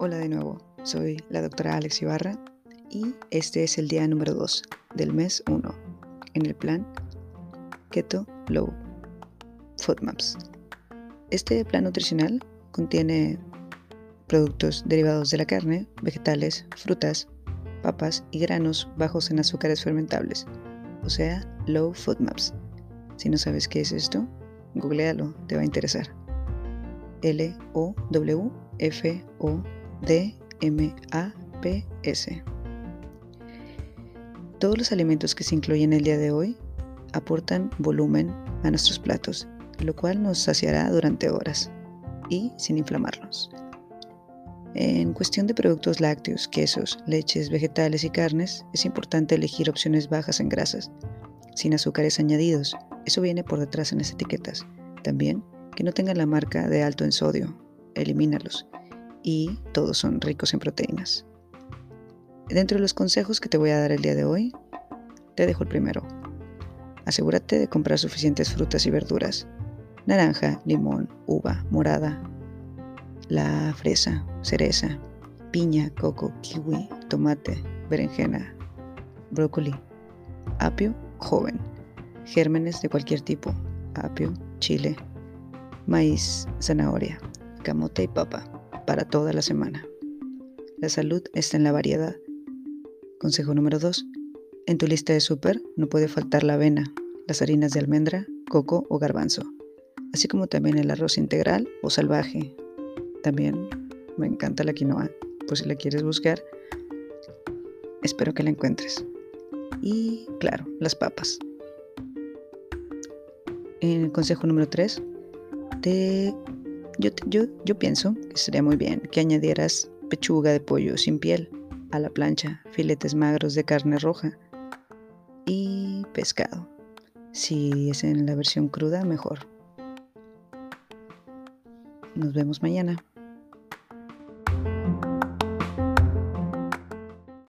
Hola de nuevo, soy la doctora Alex Ibarra y este es el día número 2 del mes 1 en el plan Keto Low Foodmaps. Este plan nutricional contiene productos derivados de la carne, vegetales, frutas, papas y granos bajos en azúcares fermentables, o sea, Low Foodmaps. Si no sabes qué es esto, googlealo, te va a interesar. L-O-W-F-O-D-M-A-P-S. Todos los alimentos que se incluyen el día de hoy aportan volumen a nuestros platos, lo cual nos saciará durante horas y sin inflamarnos. En cuestión de productos lácteos, quesos, leches, vegetales y carnes, es importante elegir opciones bajas en grasas, sin azúcares añadidos. Eso viene por detrás en las etiquetas. También que no tengan la marca de alto en sodio, elimínalos. Y todos son ricos en proteínas. Dentro de los consejos que te voy a dar el día de hoy, te dejo el primero. Asegúrate de comprar suficientes frutas y verduras. Naranja, limón, uva, morada, la fresa, cereza, piña, coco, kiwi, tomate, berenjena, brócoli, apio, joven, gérmenes de cualquier tipo, apio, chile, maíz, zanahoria, camote y papa para toda la semana. La salud está en la variedad. Consejo número 2. En tu lista de súper no puede faltar la avena, las harinas de almendra, coco o garbanzo, así como también el arroz integral o salvaje. También me encanta la quinoa, por si la quieres buscar. Espero que la encuentres. Y claro, las papas. En el consejo número 3, yo, yo, pienso que sería muy bien que añadieras pechuga de pollo sin piel a la plancha, filetes magros de carne roja y pescado. Si es en la versión cruda, mejor. Nos vemos mañana.